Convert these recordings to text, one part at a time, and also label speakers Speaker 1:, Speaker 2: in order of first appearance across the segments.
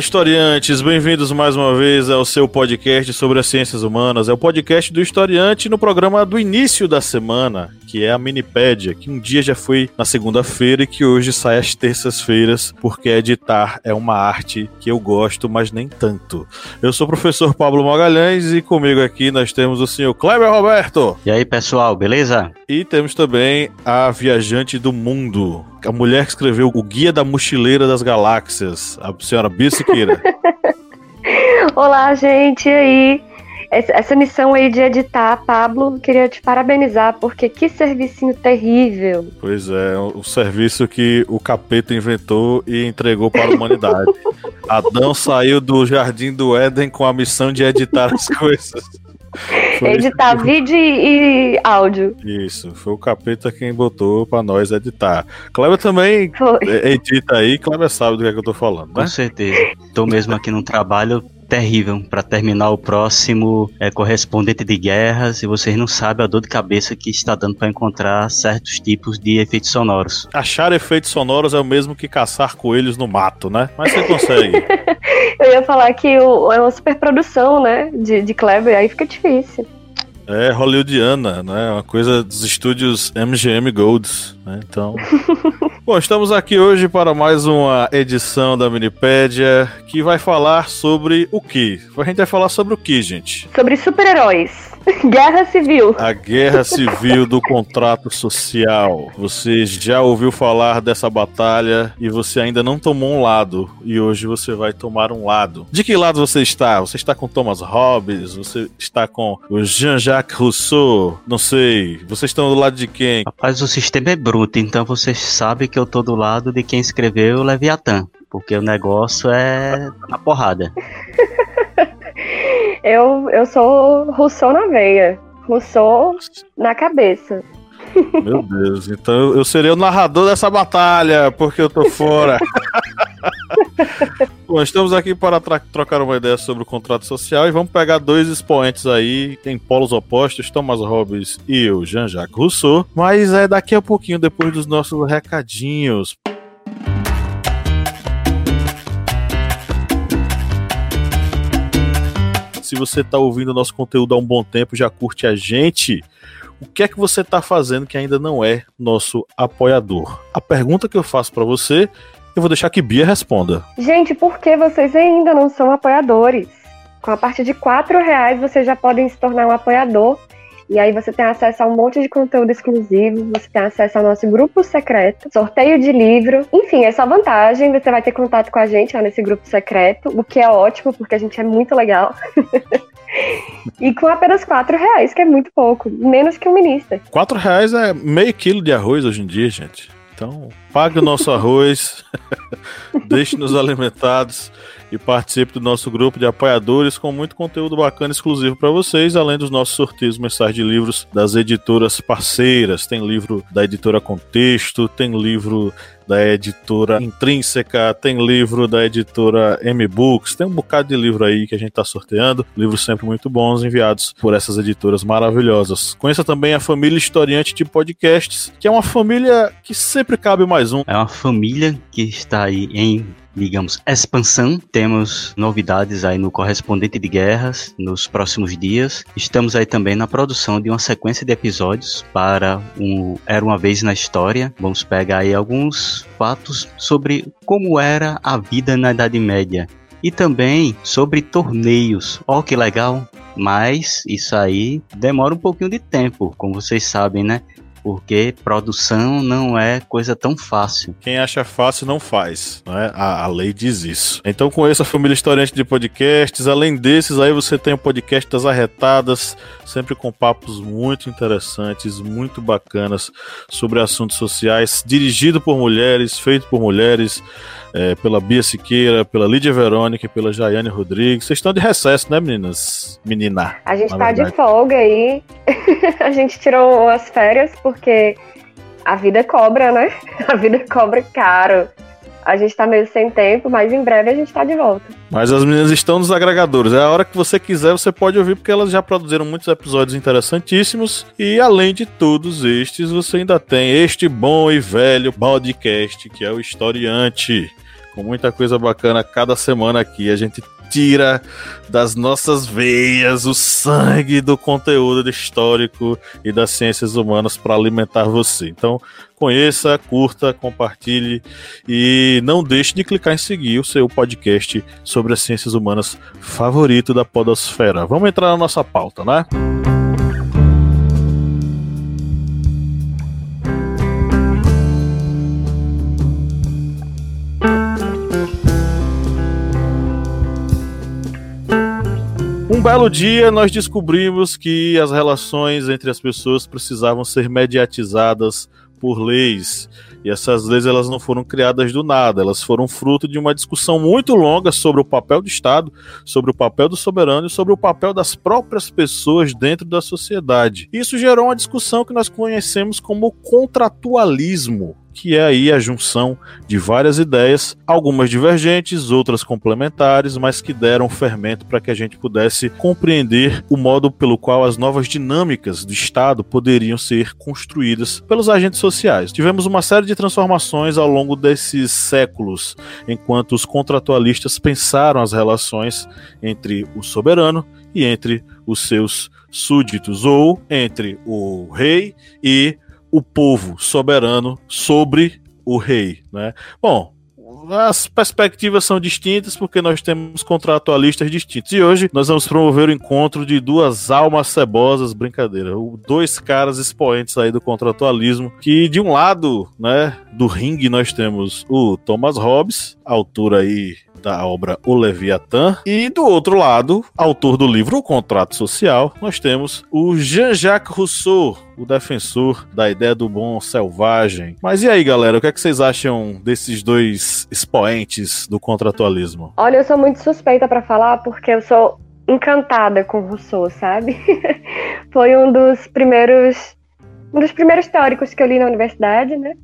Speaker 1: Historiantes! Bem-vindos mais uma vez ao seu podcast sobre as ciências humanas. É o podcast do historiante no programa do início da semana, que é a Minipédia, que um dia já foi na segunda-feira e que hoje sai às terças-feiras, porque editar é uma arte que eu gosto, mas nem tanto. Eu sou o professor Pablo Magalhães e comigo aqui nós temos o senhor Kleber Roberto.
Speaker 2: E aí, pessoal, beleza?
Speaker 1: E temos também a viajante do mundo, a mulher que escreveu o Guia da Mochileira das Galáxias, a senhora Bia Siqueira.
Speaker 3: Olá, gente, e aí? Essa missão aí de editar, Pablo, queria te parabenizar, porque que servicinho terrível.
Speaker 1: Pois é, o serviço que o capeta inventou e entregou para a humanidade. Adão saiu do jardim do Éden com a missão de editar as coisas. Foi
Speaker 3: editar vídeo e, áudio.
Speaker 1: Isso, foi o capeta quem botou pra nós editar. Kleber também
Speaker 3: Foi.
Speaker 1: é, edita aí, Kleber sabe do que, é que eu tô falando,
Speaker 2: Com
Speaker 1: né?
Speaker 2: certeza. Tô mesmo aqui num trabalho terrível para terminar o próximo é, correspondente de guerras e vocês não sabem a dor de cabeça que está dando para encontrar certos tipos de efeitos sonoros.
Speaker 1: Achar efeitos sonoros é o mesmo que caçar coelhos no mato, né? Mas você consegue.
Speaker 3: Eu ia falar que o- é uma superprodução, né, de, de Kleber, aí fica difícil.
Speaker 1: É hollywoodiana, né? Uma coisa dos estúdios MGM Golds, né? Então. Bom, estamos aqui hoje para mais uma edição da Minipédia que vai falar sobre o que? A gente vai falar sobre o que, gente?
Speaker 3: Sobre super-heróis. Guerra Civil.
Speaker 1: A guerra civil do contrato social. Você já ouviu falar dessa batalha e você ainda não tomou um lado. E hoje você vai tomar um lado. De que lado você está? Você está com Thomas Hobbes? Você está com o Jean-Jacques Rousseau? Não sei. Vocês estão do lado de quem?
Speaker 2: Rapaz, o sistema é bruto, então vocês sabem que eu tô do lado de quem escreveu o Leviatã. Porque o negócio é na porrada.
Speaker 3: Eu, eu sou Rousseau na veia. Rousseau na cabeça.
Speaker 1: Meu Deus. Então eu- serei o narrador dessa batalha, porque eu tô fora. Bom, estamos aqui para trocar uma ideia sobre o contrato social e vamos pegar dois expoentes aí, tem polos opostos, Thomas Hobbes e o Jean-Jacques Rousseau, mas é daqui a pouquinho, depois dos nossos recadinhos. Se você está ouvindo nosso conteúdo há um bom tempo, já curte a gente, o que é que você está fazendo que ainda não é nosso apoiador? A pergunta que eu faço para você, eu vou deixar que Bia responda.
Speaker 3: Gente, por que vocês ainda não são apoiadores? Com a partir de R$ reais vocês já podem se tornar um apoiador. E aí você tem acesso a um monte de conteúdo exclusivo, você tem acesso ao nosso grupo secreto, sorteio de livro. Enfim, essa vantagem, você vai ter contato com a gente lá nesse grupo secreto, o que é ótimo, porque a gente é muito legal. e com apenas R$ reais, que é muito pouco, menos que um ministro.
Speaker 1: Quatro reais é meio quilo de arroz hoje em dia, gente. Então, pague o nosso arroz, deixe-nos alimentados e participe do nosso grupo de apoiadores com muito conteúdo bacana exclusivo para vocês, além dos nossos sorteios mensais de livros das editoras parceiras. Tem livro da editora Contexto, tem livro da editora Intrínseca, tem livro da editora M-Books, tem um bocado de livro aí que a gente está sorteando, livros sempre muito bons enviados por essas editoras maravilhosas. Conheça também a família Historiante de Podcasts, que é uma família que sempre cabe mais um.
Speaker 2: É uma família que está aí em, digamos, expansão. Temos novidades aí no Correspondente de Guerras nos próximos dias. Estamos aí também na produção de uma sequência de episódios para um Era uma vez na história. Vamos pegar aí alguns fatos sobre como era a vida na Idade Média. E também sobre torneios. Ó, que legal! Mas isso aí demora um pouquinho de tempo, como vocês sabem, né? Porque produção não é coisa tão fácil.
Speaker 1: Quem acha fácil não faz, né? A, a lei diz isso. Então conheça a família historiante de podcasts. Além desses, aí você tem o podcast das arretadas, sempre com papos muito interessantes, muito bacanas sobre assuntos sociais, dirigido por mulheres, feito por mulheres é, pela Bia Siqueira, pela Lídia Verônica e pela Jaiane Rodrigues. Vocês estão de recesso, né, meninas? Menina.
Speaker 3: A gente tá verdade. de folga aí. a gente tirou as férias porque a vida cobra, né? A vida cobra caro. A gente tá meio sem tempo, mas em breve a gente tá de volta.
Speaker 1: Mas as meninas estão nos agregadores. É a hora que você quiser, você pode ouvir, porque elas já produziram muitos episódios interessantíssimos. E além de todos estes, você ainda tem este bom e velho podcast, que é o Historiante com muita coisa bacana cada semana aqui. A gente tira das nossas veias o sangue do conteúdo histórico e das ciências humanas para alimentar você. Então, conheça, curta, compartilhe e não deixe de clicar em seguir o seu podcast sobre as ciências humanas favorito da podosfera. Vamos entrar na nossa pauta, né? Música Um belo dia nós descobrimos que as relações entre as pessoas precisavam ser mediatizadas por leis. E essas leis elas não foram criadas do nada, elas foram fruto de uma discussão muito longa sobre o papel do Estado, sobre o papel do soberano e sobre o papel das próprias pessoas dentro da sociedade. Isso gerou uma discussão que nós conhecemos como contratualismo que é aí a junção de várias ideias, algumas divergentes, outras complementares, mas que deram fermento para que a gente pudesse compreender o modo pelo qual as novas dinâmicas do Estado poderiam ser construídas pelos agentes sociais. Tivemos uma série de transformações ao longo desses séculos, enquanto os contratualistas pensaram as relações entre o soberano e entre os seus súditos, ou entre o rei e o povo soberano sobre o rei, né? Bom, as perspectivas são distintas porque nós temos contratualistas distintos. E hoje nós vamos promover o encontro de duas almas cebosas, brincadeira, dois caras expoentes aí do contratualismo, que de um lado, né, do ringue nós temos o Thomas Hobbes, autor aí da obra O Leviatã. E do outro lado, autor do livro O Contrato Social, nós temos o Jean-Jacques Rousseau, o defensor da ideia do bom selvagem. Mas e aí, galera, o que, é que vocês acham desses dois expoentes do contratualismo?
Speaker 3: Olha, eu sou muito suspeita para falar porque eu sou encantada com Rousseau, sabe? Foi um dos primeiros um dos primeiros teóricos que eu li na universidade, né?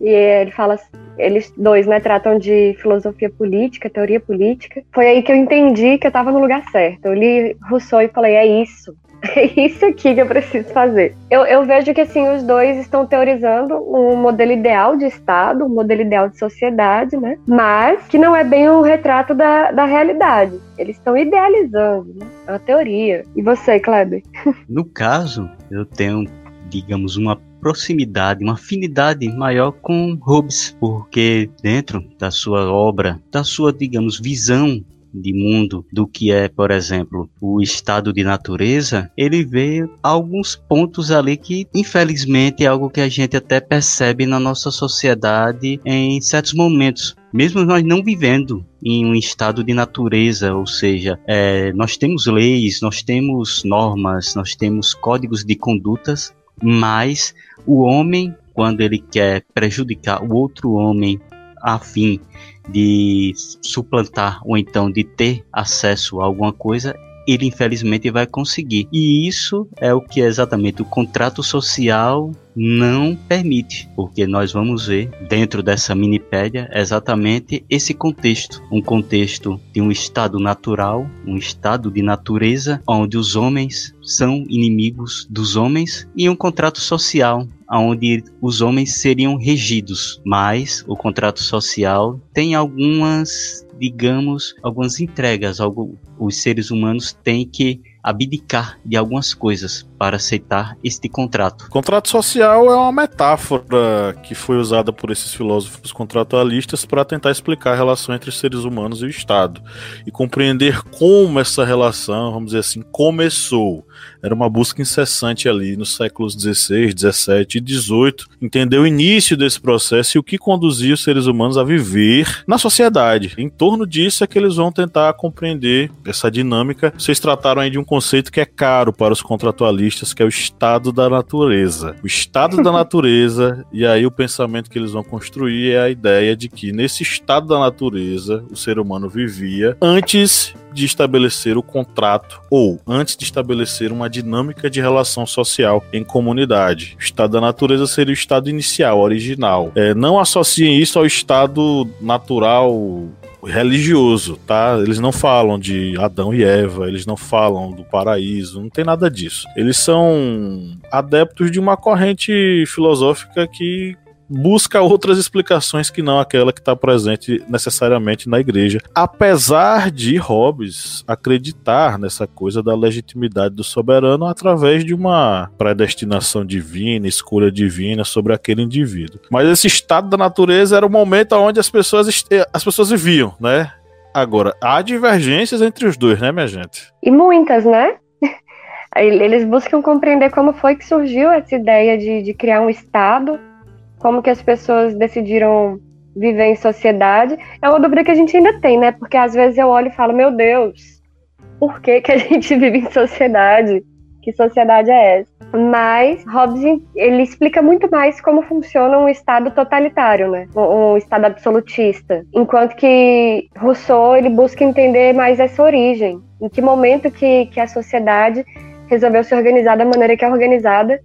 Speaker 3: E ele fala, eles dois, né, tratam de filosofia política, teoria política. Foi aí que eu entendi que eu estava no lugar certo. Eu li Rousseau e falei, é isso. É isso aqui que eu preciso fazer. Eu, eu vejo que assim os dois estão teorizando um modelo ideal de Estado, um modelo ideal de sociedade, né? Mas que não é bem um retrato da, da realidade. Eles estão idealizando, né? É uma teoria. E você, Kleber?
Speaker 2: No caso, eu tenho, digamos, uma proximidade, uma afinidade maior com Hobbes, porque dentro da sua obra, da sua, digamos, visão de mundo do que é, por exemplo, o estado de natureza, ele vê alguns pontos ali que, infelizmente, é algo que a gente até percebe na nossa sociedade em certos momentos. Mesmo nós não vivendo em um estado de natureza, ou seja, é, nós temos leis, nós temos normas, nós temos códigos de condutas, mas o homem, quando ele quer prejudicar o outro homem a fim de suplantar ou então de ter acesso a alguma coisa, ele infelizmente vai conseguir. E isso é o que exatamente o contrato social não permite, porque nós vamos ver dentro dessa minipédia exatamente esse contexto, um contexto de um estado natural, um estado de natureza onde os homens são inimigos dos homens e um contrato social onde os homens seriam regidos, mas o contrato social tem algumas digamos, algumas entregas. Algo, os seres humanos têm que abdicar de algumas coisas para aceitar este contrato.
Speaker 1: Contrato social é uma metáfora que foi usada por esses filósofos contratualistas para tentar explicar a relação entre seres humanos e o Estado e compreender como essa relação, vamos dizer assim, começou. Era uma busca incessante ali nos séculos XVI, XVII e XVIII, entender o início desse processo e o que conduzia os seres humanos a viver na sociedade. Em torno disso é que eles vão tentar compreender essa dinâmica. Vocês trataram aí de um conceito que é caro para os contratualistas que é o estado da natureza. O estado da natureza, e aí o pensamento que eles vão construir é a ideia de que nesse estado da natureza o ser humano vivia antes de estabelecer o contrato ou antes de estabelecer uma dinâmica de relação social em comunidade. O estado da natureza seria o estado inicial, original. É, não associem isso ao estado natural religioso, tá? Eles não falam de Adão e Eva, eles não falam do paraíso, não tem nada disso. Eles são adeptos de uma corrente filosófica que busca outras explicações que não aquela que está presente necessariamente na igreja. Apesar de Hobbes acreditar nessa coisa da legitimidade do soberano através de uma predestinação divina, escolha divina sobre aquele indivíduo. Mas esse estado da natureza era o momento onde as pessoas, as pessoas viviam, né? Agora, há divergências entre os dois, né, minha gente?
Speaker 3: E muitas, né? Eles buscam compreender como foi que surgiu essa ideia de, de criar um Estado como que as pessoas decidiram viver em sociedade, é uma dúvida que a gente ainda tem, né? Porque às vezes eu olho e falo, meu Deus, por que, que a gente vive em sociedade? Que sociedade é essa? Mas Hobbes ele explica muito mais como funciona um Estado totalitário, né? Um, um Estado absolutista. Enquanto que Rousseau ele busca entender mais essa origem. Em que momento que, que a sociedade resolveu se organizar da maneira que é organizada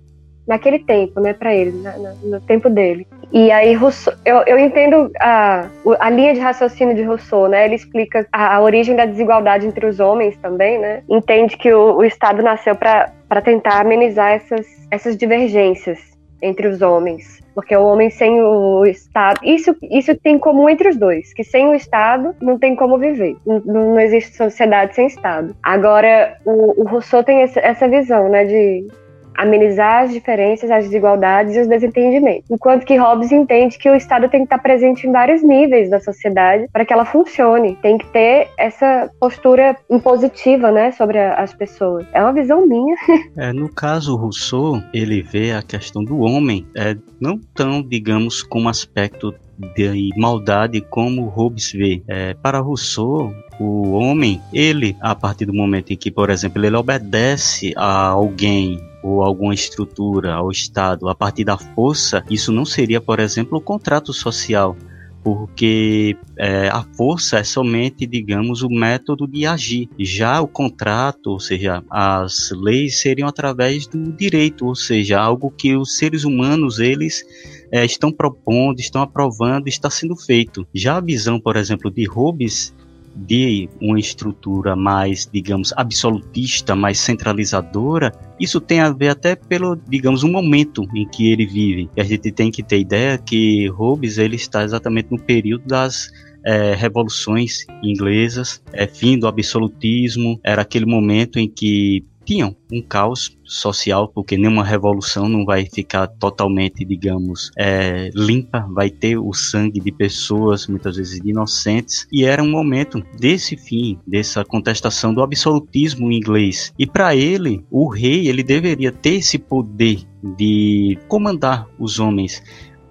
Speaker 3: naquele tempo, né, para ele, na, na, no tempo dele. E aí Rousseau, eu, eu entendo a, a linha de raciocínio de Rousseau, né? Ele explica a, a origem da desigualdade entre os homens também, né? Entende que o, o Estado nasceu para tentar amenizar essas, essas divergências entre os homens. Porque o homem sem o Estado. Isso, isso tem em comum entre os dois, que sem o Estado não tem como viver. Não, não existe sociedade sem Estado. Agora, o, o Rousseau tem essa, essa visão, né? De amenizar as diferenças, as desigualdades e os desentendimentos. Enquanto que Hobbes entende que o Estado tem que estar presente em vários níveis da sociedade para que ela funcione. Tem que ter essa postura impositiva, né, sobre a, as pessoas. É uma visão minha.
Speaker 2: É, no caso, Rousseau, ele vê a questão do homem é, não tão, digamos, como aspecto de maldade como Hobbes vê. É, para Rousseau, o homem, ele, a partir do momento em que, por exemplo, ele obedece a alguém ou alguma estrutura ao Estado a partir da força, isso não seria, por exemplo, o contrato social, porque é, a força é somente, digamos, o método de agir. Já o contrato, ou seja, as leis seriam através do direito, ou seja, algo que os seres humanos eles é, estão propondo, estão aprovando, está sendo feito. Já a visão, por exemplo, de Hobbes de uma estrutura mais, digamos, absolutista, mais centralizadora, isso tem a ver até pelo, digamos, o momento em que ele vive. E a gente tem que ter ideia que Hobbes ele está exatamente no período das é, revoluções inglesas, é, fim do absolutismo, era aquele momento em que tinham um caos social, porque nenhuma revolução não vai ficar totalmente, digamos, é, limpa, vai ter o sangue de pessoas, muitas vezes inocentes, e era um momento desse fim, dessa contestação do absolutismo inglês. E para ele, o rei, ele deveria ter esse poder de comandar os homens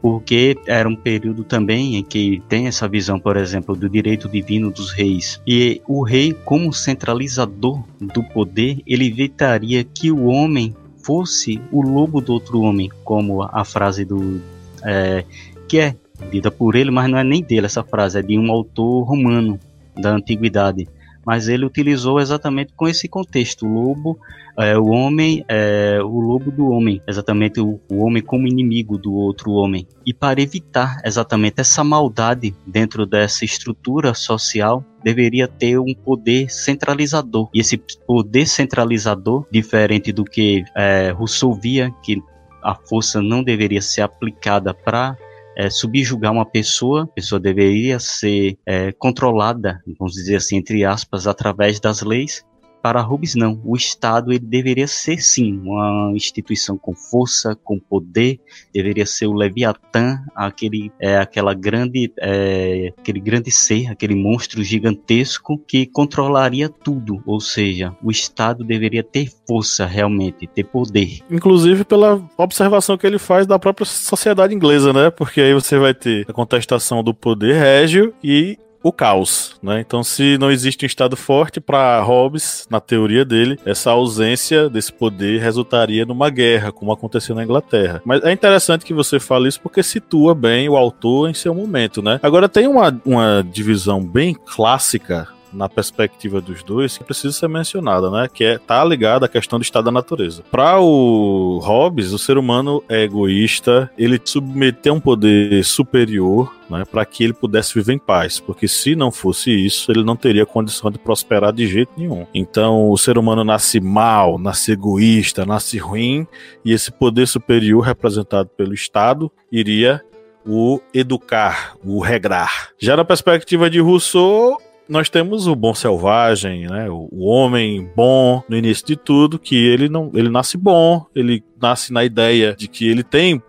Speaker 2: porque era um período também em que tem essa visão, por exemplo, do direito divino dos reis. E o rei, como centralizador do poder, ele evitaria que o homem fosse o lobo do outro homem, como a frase do é, que é dita por ele, mas não é nem dele essa frase, é de um autor romano da antiguidade mas ele utilizou exatamente com esse contexto, o lobo, é, o homem, é, o lobo do homem, exatamente o, o, homem como inimigo do outro homem. E para evitar exatamente essa maldade dentro dessa estrutura social, deveria ter um poder centralizador. E esse poder centralizador, diferente do que é, Rousseau via, que a força não deveria ser aplicada para é, subjugar uma pessoa, a pessoa deveria ser é, controlada, vamos dizer assim, entre aspas, através das leis, para Rubens, não. O Estado ele deveria ser, sim, uma instituição com força, com poder. Deveria ser o Leviatã, aquele, é, aquela grande, é, aquele grande ser, aquele monstro gigantesco que controlaria tudo. Ou seja, o Estado deveria ter força realmente, ter poder.
Speaker 1: Inclusive pela observação que ele faz da própria sociedade inglesa, né? Porque aí você vai ter a contestação do poder régio e o caos, né? Então, se não existe um estado forte para Hobbes, na teoria dele, essa ausência desse poder resultaria numa guerra, como aconteceu na Inglaterra. Mas é interessante que você fale isso porque situa bem o autor em seu momento, né? Agora tem uma, uma divisão bem clássica na perspectiva dos dois que precisa ser mencionada, né? Que é tá ligada à questão do estado da natureza. Para o Hobbes, o ser humano é egoísta, ele submeteu um poder superior né, para que ele pudesse viver em paz, porque se não fosse isso, ele não teria condição de prosperar de jeito nenhum. Então, o ser humano nasce mal, nasce egoísta, nasce ruim, e esse poder superior representado pelo Estado iria o educar, o regrar. Já na perspectiva de Rousseau, nós temos o bom selvagem, né? O, homem bom no início de tudo, que ele não, ele nasce bom, ele nasce na ideia de que ele tem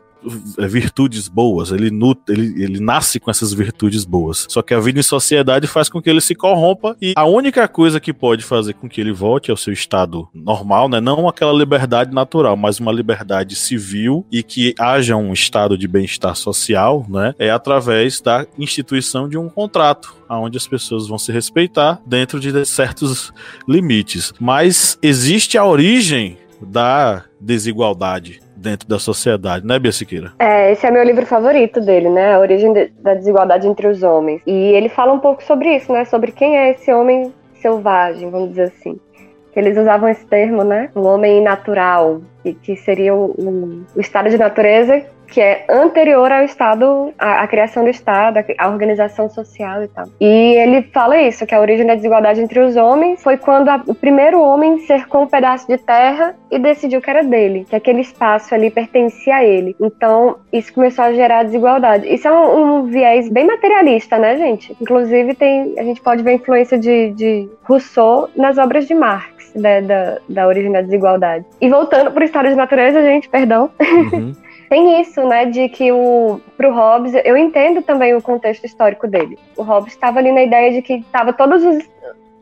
Speaker 1: virtudes boas, ele, ele, ele nasce com essas virtudes boas. Só que a vida em sociedade faz com que ele se corrompa e a única coisa que pode fazer com que ele volte ao seu estado normal, né, não aquela liberdade natural, mas uma liberdade civil e que haja um estado de bem-estar social, né, é através da instituição de um contrato, onde as pessoas vão se respeitar dentro de certos limites. Mas existe a origem da desigualdade dentro da sociedade, né, Bia Siqueira?
Speaker 3: É, esse é meu livro favorito dele, né? A origem da desigualdade entre os homens. E ele fala um pouco sobre isso, né? Sobre quem é esse homem selvagem, vamos dizer assim. Eles usavam esse termo, né? O homem natural, que, que seria o, o estado de natureza que é anterior ao Estado, à, à, criação do Estado, à organização social e tal. E ele fala isso, que a origem da desigualdade entre os homens foi quando a, o primeiro homem cercou um pedaço de terra e decidiu que era dele, que aquele espaço ali pertencia a ele. Então, isso começou a gerar desigualdade. Isso é um, um viés bem materialista, né, gente? Inclusive, tem, a gente pode ver a influência de, de Rousseau nas obras de Marx. Da, da, da origem da desigualdade. E voltando para o estado de natureza, gente, perdão. Uhum. tem isso, né, de que o pro Hobbes, eu entendo também o contexto histórico dele. O Hobbes estava ali na ideia de que estava todos os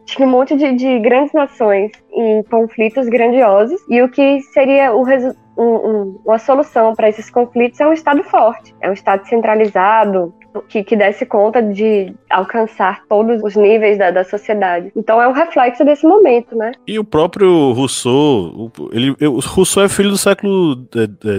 Speaker 3: tinha um monte de, de, grandes nações em conflitos grandiosos e o que seria o um, um, uma solução para esses conflitos é um Estado forte, é um Estado centralizado, que, que desse conta de alcançar todos os níveis da, da sociedade. Então é um reflexo desse momento, né?
Speaker 1: E o próprio Rousseau, ele, o Rousseau é filho do século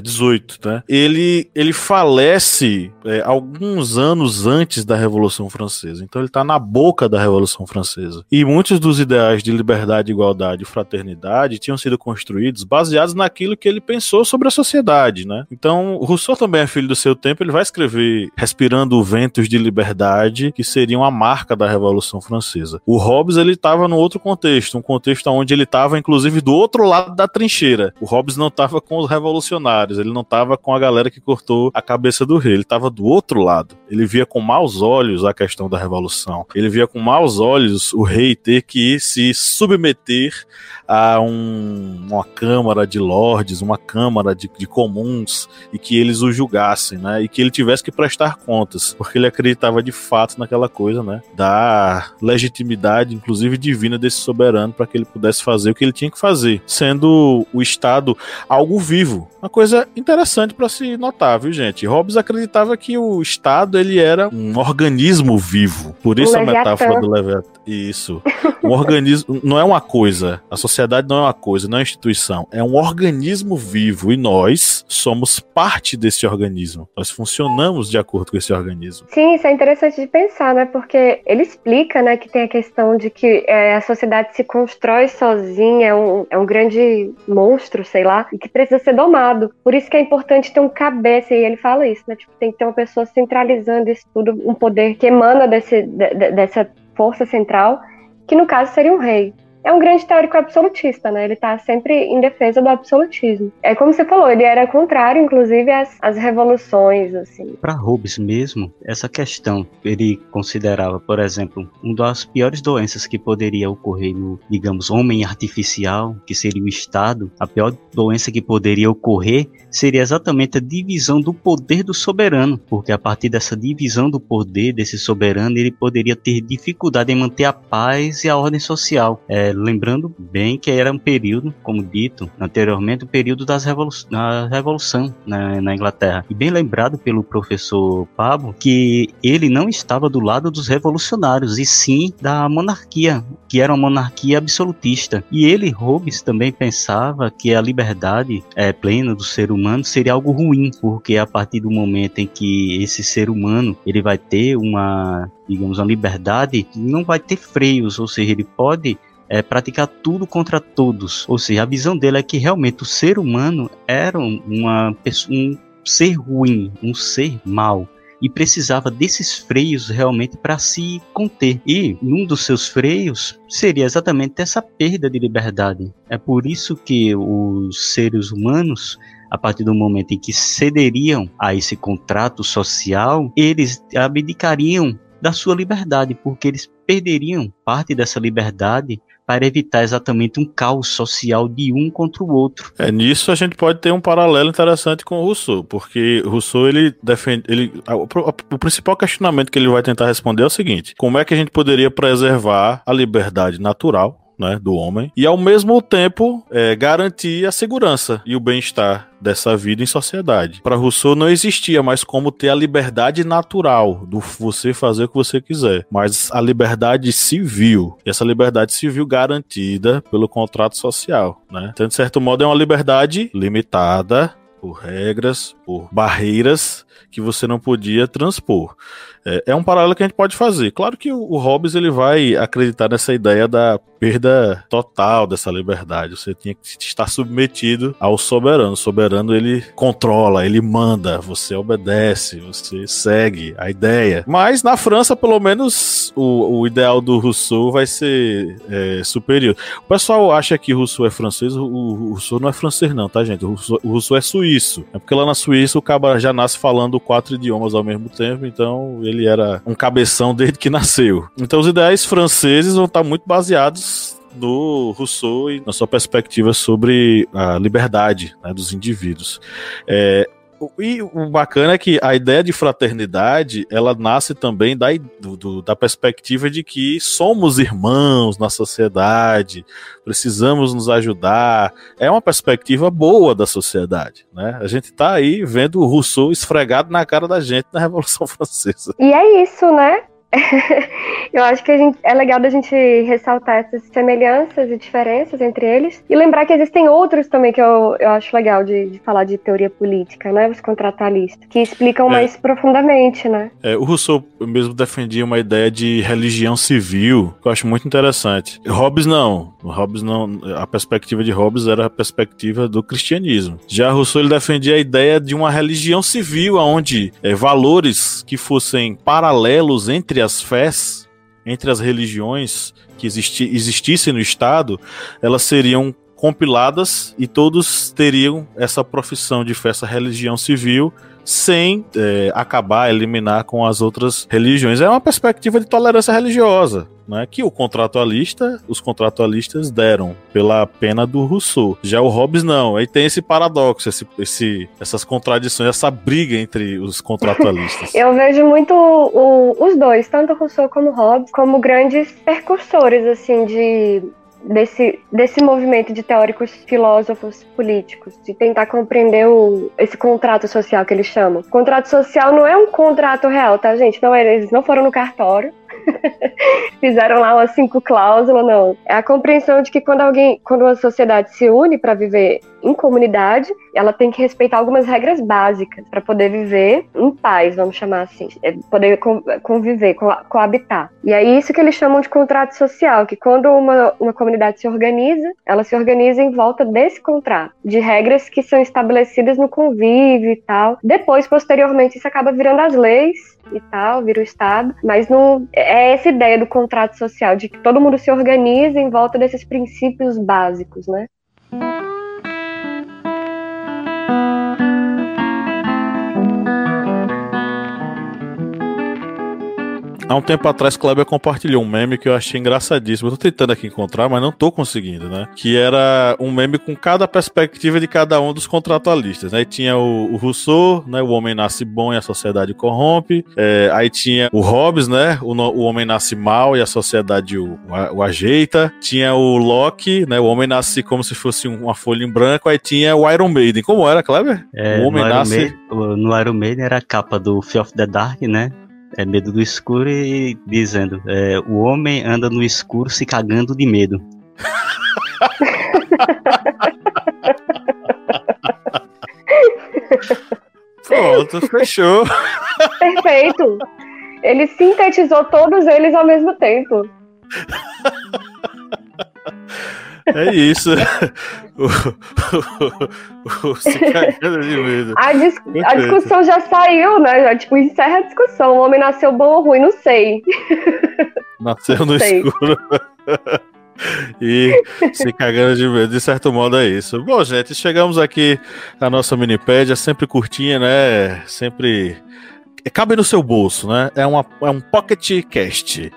Speaker 1: XVIII, né? Ele, ele falece é, alguns anos antes da Revolução Francesa. Então ele está na boca da Revolução Francesa. E muitos dos ideais de liberdade, igualdade e fraternidade tinham sido construídos baseados naquilo que ele pensou sobre a sociedade, né? Então Rousseau também é filho do seu tempo. Ele vai escrever respirando ventos de liberdade que seriam a marca da Revolução Francesa. O Hobbes ele estava no outro contexto, um contexto onde ele estava inclusive do outro lado da trincheira. O Hobbes não estava com os revolucionários, ele não estava com a galera que cortou a cabeça do rei, ele estava do outro lado. Ele via com maus olhos a questão da revolução. Ele via com maus olhos o rei ter que se submeter a um, uma câmara de lordes, uma câmara de, de comuns e que eles o julgassem, né? E que ele tivesse que prestar contas porque ele acreditava de fato naquela coisa, né? Da legitimidade, inclusive divina, desse soberano para que ele pudesse fazer o que ele tinha que fazer, sendo o Estado algo vivo. Uma coisa interessante para se notar, viu, gente? Hobbes acreditava que o Estado ele era um organismo vivo. Por isso a metáfora do Leviatã. Isso. Um organismo não é uma coisa. A sociedade não é uma coisa, não é uma instituição. É um organismo vivo e nós somos parte desse organismo. Nós funcionamos de acordo com esse organismo.
Speaker 3: Sim, isso é interessante de pensar, né? Porque ele explica, né, que tem a questão de que é, a sociedade se constrói sozinha, é um, é um grande monstro, sei lá, e que precisa ser domado. Por isso que é importante ter um cabeça, e ele fala isso, né? Tipo, tem que ter uma pessoa centralizando isso tudo, um poder que emana desse, de, dessa força central, que no caso seria um rei. É um grande teórico absolutista, né? Ele está sempre em defesa do absolutismo. É como você falou, ele era contrário, inclusive, às, às revoluções, assim.
Speaker 2: Para Hobbes mesmo, essa questão, ele considerava, por exemplo, uma das piores doenças que poderia ocorrer no, digamos, homem artificial, que seria o Estado, a pior doença que poderia ocorrer seria exatamente a divisão do poder do soberano, porque a partir dessa divisão do poder desse soberano, ele poderia ter dificuldade em manter a paz e a ordem social. É, lembrando bem que era um período, como dito anteriormente, o um período das revolu da revolução na, na, Inglaterra. E bem lembrado pelo professor Pablo que ele não estava do lado dos revolucionários, e sim da monarquia, que era uma monarquia absolutista. E ele, Hobbes, também pensava que a liberdade é, plena do ser humano seria algo ruim, porque a partir do momento em que esse ser humano ele vai ter uma, digamos, uma liberdade, não vai ter freios, ou seja, ele pode é, praticar tudo contra todos. Ou seja, a visão dele é que realmente o ser humano era uma um ser ruim, um ser mau e precisava desses freios realmente para se conter. E um dos seus freios seria exatamente essa perda de liberdade. É por isso que os seres humanos a partir do momento em que cederiam a esse contrato social, eles abdicariam da sua liberdade, porque eles perderiam parte dessa liberdade para evitar exatamente um caos social de um contra o outro.
Speaker 1: É nisso a gente pode ter um paralelo interessante com Rousseau, porque Rousseau ele defende, ele o, o principal questionamento que ele vai tentar responder é o seguinte: como é que a gente poderia preservar a liberdade natural né, do homem e ao mesmo tempo é, garantir a segurança e o bem-estar dessa vida em sociedade. Para Rousseau não existia mais como ter a liberdade natural do você fazer o que você quiser, mas a liberdade civil. E essa liberdade civil garantida pelo contrato social, né? Então, de certo modo, é uma liberdade limitada por regras, por barreiras que você não podia transpor. É, é, um paralelo que a gente pode fazer. Claro que o, o Hobbes ele vai acreditar nessa ideia da perda total dessa liberdade. Você tinha que estar submetido ao soberano. O soberano ele controla, ele manda, você obedece, você segue a ideia. Mas na França, pelo menos, o, o ideal do Rousseau vai ser é, superior. O pessoal acha que Rousseau é francês, o, o Rousseau não é francês, não, tá, gente? O Rousseau, o Rousseau é suíço. É porque lá na Suíça o cara já nasce falando quatro idiomas ao mesmo tempo, então ele ele era um cabeção desde que nasceu. Então os ideais franceses vão estar muito baseados no Rousseau e na sua perspectiva sobre a liberdade né, dos indivíduos. É, e o bacana é que a ideia de fraternidade ela nasce também da, do, do, da perspectiva de que somos irmãos na sociedade, precisamos nos ajudar. É uma perspectiva boa da sociedade. Né? A gente está aí vendo o Rousseau esfregado na cara da gente na Revolução Francesa.
Speaker 3: E é isso, né? eu acho que gente, é legal da gente ressaltar essas semelhanças e diferenças entre eles e lembrar que existem outros também que eu, eu acho legal de, de falar de teoria política, né? Os contratualistas, que explicam é. mais profundamente, né?
Speaker 1: É, o Rousseau mesmo defendia uma ideia de religião civil, que eu acho muito interessante. Hobbes não. Hobbes não. A perspectiva de Hobbes era a perspectiva do cristianismo. Já Rousseau ele defendia a ideia de uma religião civil, onde é, valores que fossem paralelos entre as fés, entre as religiões que existi, existissem no Estado, elas seriam compiladas e todos teriam essa profissão de fé, essa religião civil, sem é, acabar, eliminar com as outras religiões. É uma perspectiva de tolerância religiosa. Né, que o contratualista, os contratualistas deram pela pena do Rousseau. Já o Hobbes não. Aí tem esse paradoxo, esse, esse essas contradições, essa briga entre os contratualistas.
Speaker 3: Eu vejo muito o, os dois, tanto Rousseau como Hobbes, como grandes percursores assim de desse, desse movimento de teóricos filósofos políticos, de tentar compreender o, esse contrato social que eles chamam. O contrato social não é um contrato real, tá, gente? Não, eles não foram no cartório, fizeram lá umas cinco cláusulas, não. É a compreensão de que quando alguém, quando uma sociedade se une para viver em comunidade, ela tem que respeitar algumas regras básicas para poder viver em paz, vamos chamar assim, é poder conviver, coabitar. E é isso que eles chamam de contrato social, que quando uma, uma comunidade se organiza, ela se organiza em volta desse contrato, de regras que são estabelecidas no convívio e tal. Depois, posteriormente, isso acaba virando as leis e tal, vira o Estado, mas não, é essa ideia do contrato social, de que todo mundo se organiza em volta desses princípios básicos, né?
Speaker 1: Há um tempo atrás, Kleber compartilhou um meme que eu achei engraçadíssimo. Eu tô tentando aqui encontrar, mas não tô conseguindo, né? Que era um meme com cada perspectiva de cada um dos contratualistas. Né? Aí tinha o, o Rousseau, né? O homem nasce bom e a sociedade corrompe. É, aí tinha o Hobbes, né? O, o homem nasce mal e a sociedade o, o, o, ajeita. Tinha o Locke, né? O homem nasce como se fosse uma folha em branco. Aí tinha o Iron Maiden. Como era, Kleber?
Speaker 2: É, o homem nasce. Maiden, no Iron Maiden era a capa do Fear of the Dark, né? É medo do escuro e dizendo: é, o homem anda no escuro se cagando de medo.
Speaker 1: Pronto, fechou.
Speaker 3: Perfeito. Ele sintetizou todos eles ao mesmo tempo.
Speaker 1: É isso. o, o, o, se cagando de medo.
Speaker 3: A, dis a, discussão já saiu, né? Já, tipo, encerra a discussão. O homem nasceu bom ou ruim, não sei.
Speaker 1: Nasceu no sei. escuro. e se cagando de medo, de certo modo é isso. Bom, gente, chegamos aqui na nossa minipédia, sempre curtinha, né? Sempre. Cabe no seu bolso, né? É, uma, é um pocket cast.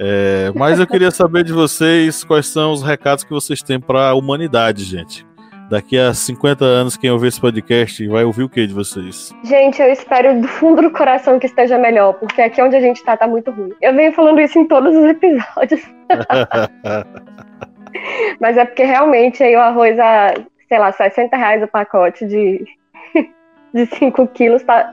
Speaker 1: É, mas eu queria saber de vocês quais são os recados que vocês têm para a humanidade, gente. Daqui a 50 anos, quem ouvir esse podcast vai ouvir o que de vocês?
Speaker 3: Gente, eu espero do fundo do coração que esteja melhor, porque aqui onde a gente tá, tá muito ruim. Eu venho falando isso em todos os episódios. Mas é porque realmente aí o arroz a, sei lá, 60 reais o pacote de, de 5 quilos tá,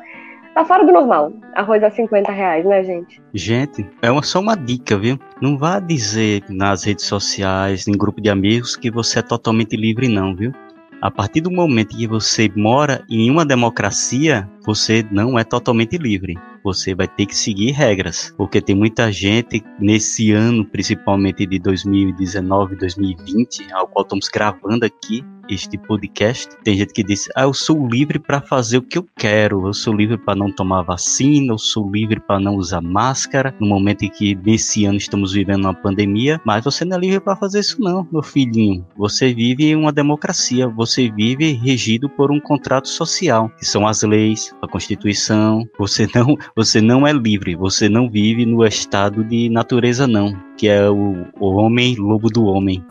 Speaker 3: Tá fora do normal. Arroz a 50 reais, né, gente?
Speaker 2: Gente, é uma, só uma dica, viu? Não vá dizer nas redes sociais, em grupo de amigos, que você é totalmente livre, não, viu? A partir do momento que você mora em uma democracia, você não é totalmente livre. Você vai ter que seguir regras, porque tem muita gente nesse ano, principalmente de 2019, 2020, ao qual estamos gravando aqui, este podcast. Tem gente que diz: "Ah, eu sou livre para fazer o que eu quero. Eu sou livre para não tomar vacina, eu sou livre para não usar máscara". No momento em que nesse ano estamos vivendo uma pandemia, mas você não é livre para fazer isso não, meu filhinho. Você vive uma democracia, você vive regido por um contrato social, que são as leis, a Constituição. Você não, você não é livre, você não vive no estado de natureza não que é o, o homem lobo do homem.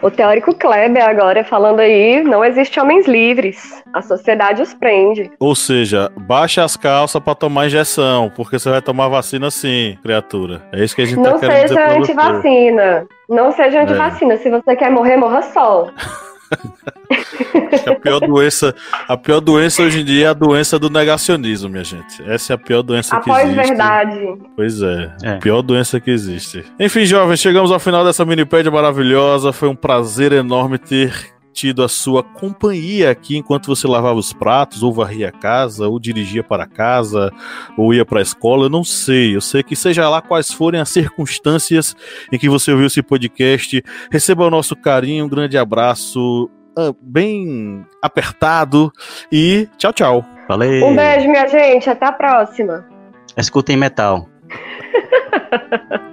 Speaker 3: O teórico Kleber agora falando aí, não existe homens livres. A sociedade os prende.
Speaker 1: Ou seja, baixa as calças para tomar injeção, porque você vai tomar vacina sim, criatura. É isso que a gente
Speaker 3: não
Speaker 1: tá querendo dizer.
Speaker 3: Não seja antivacina. Não seja é. antivacina. É. Se você quer morrer, morra só.
Speaker 1: a pior doença, a pior doença hoje em dia é a doença do negacionismo, minha gente. Essa é a pior doença que existe.
Speaker 3: Verdade.
Speaker 1: Pois é, é, a pior doença que existe. Enfim, jovens, chegamos ao final dessa minipédia maravilhosa. Foi um prazer enorme ter tido a sua companhia aqui enquanto você lavava os pratos, ou varria a casa, ou dirigia para casa, ou ia para a escola, eu não sei. Eu sei que seja lá quais forem as circunstâncias em que você ouviu esse podcast, receba o nosso carinho, um grande abraço, uh, bem apertado e tchau, tchau.
Speaker 2: Valeu.
Speaker 3: Um beijo, minha gente, até a próxima.
Speaker 2: Escutem metal.